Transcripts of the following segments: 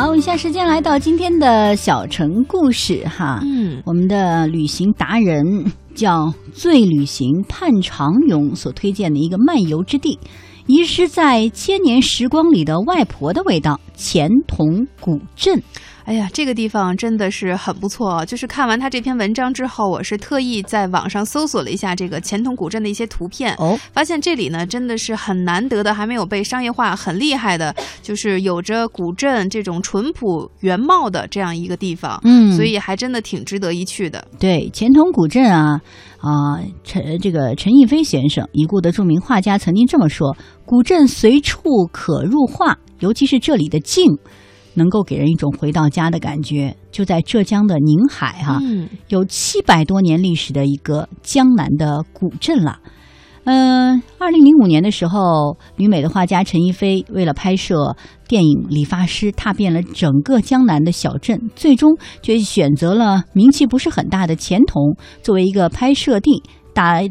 好，以下时间来到今天的小城故事哈。嗯，我们的旅行达人叫醉旅行盼长勇所推荐的一个漫游之地，遗失在千年时光里的外婆的味道——钱塘古镇。哎呀，这个地方真的是很不错啊！就是看完他这篇文章之后，我是特意在网上搜索了一下这个钱塘古镇的一些图片，哦，发现这里呢真的是很难得的，还没有被商业化，很厉害的，就是有着古镇这种淳朴原貌的这样一个地方。嗯所以还真的挺值得一去的。对，钱塘古镇啊啊，陈这个陈逸飞先生，已故的著名画家曾经这么说：古镇随处可入画，尤其是这里的静，能够给人一种回到家的感觉。就在浙江的宁海哈、嗯，有七百多年历史的一个江南的古镇了。嗯，二零零五年的时候，旅美的画家陈逸飞为了拍摄电影《理发师》，踏遍了整个江南的小镇，最终却选择了名气不是很大的钱塘作为一个拍摄地。打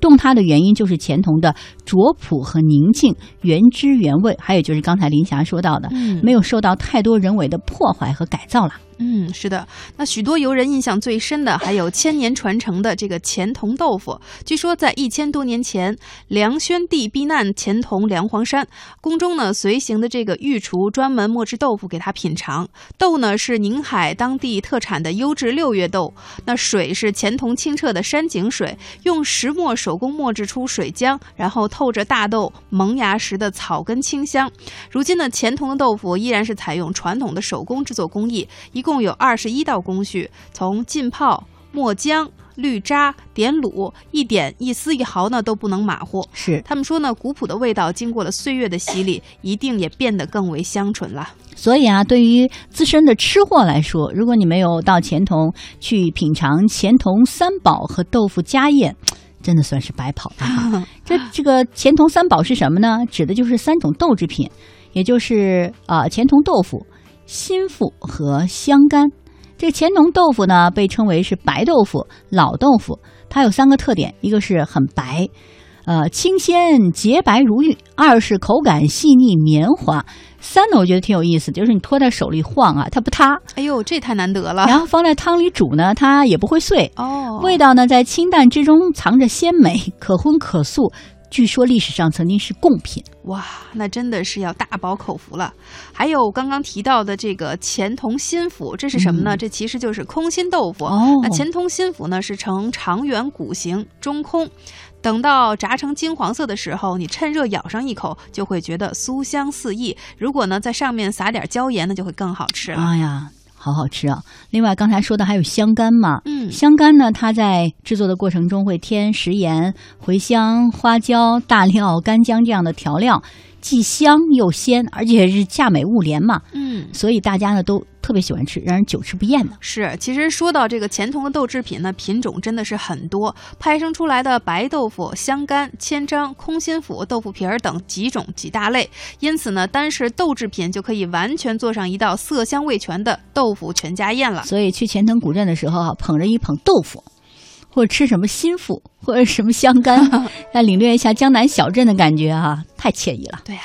动他的原因就是钱童的拙朴和宁静，原汁原味，还有就是刚才林霞说到的，嗯没有受到太多人为的破坏和改造了。嗯，是的。那许多游人印象最深的，还有千年传承的这个钱塘豆腐。据说在一千多年前，梁宣帝避难钱塘梁皇山，宫中呢随行的这个御厨专门磨制豆腐给他品尝。豆呢是宁海当地特产的优质六月豆，那水是钱塘清澈的山井水，用石磨手工磨制出水浆，然后透着大豆萌芽时的草根清香。如今呢，钱塘的豆腐依然是采用传统的手工制作工艺，一共有二十一道工序，从浸泡、磨浆、滤渣、点卤，一点一丝一毫呢都不能马虎。是，他们说呢，古朴的味道经过了岁月的洗礼，一定也变得更为香醇了。所以啊，对于资深的吃货来说，如果你没有到钱塘去品尝钱塘三宝和豆腐家宴，真的算是白跑了哈。这这个钱塘三宝是什么呢？指的就是三种豆制品，也就是啊钱塘豆腐、心腹和香干。这个钱塘豆腐呢，被称为是白豆腐、老豆腐，它有三个特点：一个是很白，呃，清鲜洁白如玉；二是口感细腻绵滑；三呢，我觉得挺有意思，就是你托在手里晃啊，它不塌，哎呦，这太难得了。然后放在汤里煮呢，它也不会碎。哦，味道呢，在清淡之中藏着鲜美，可荤可素。据说历史上曾经是贡品。哇，那真的是要大饱口福了。还有刚刚提到的这个钱塘心府，这是什么呢？嗯这其实就是空心豆腐。哦那钱塘心府呢是呈长圆鼓形，中空。等到炸成金黄色的时候，你趁热咬上一口，就会觉得酥香四溢。如果呢在上面撒点椒盐那，就会更好吃了。哎呀，好好吃啊！另外，刚才说的还有香干嘛？嗯，香干呢，它在制作的过程中会添食盐、茴香、花椒、大料、干姜这样的调料，既香又鲜，而且是价美物廉嘛，嗯。所以大家呢都特别喜欢吃，让人久吃不厌的。是，其实说到这个钱塘的豆制品呢，品种真的是很多，派生出来的白豆腐、香干、千张、空心腐、豆腐皮儿等几种几大类，因此呢，单是豆制品就可以完全做上一道色香味全的豆腐全家宴了。所以去钱塘古镇的时候啊，捧着一捧豆腐，或者吃什么心腹，或者什么香干，来领略一下江南小镇的感觉哈、太惬意了。对呀、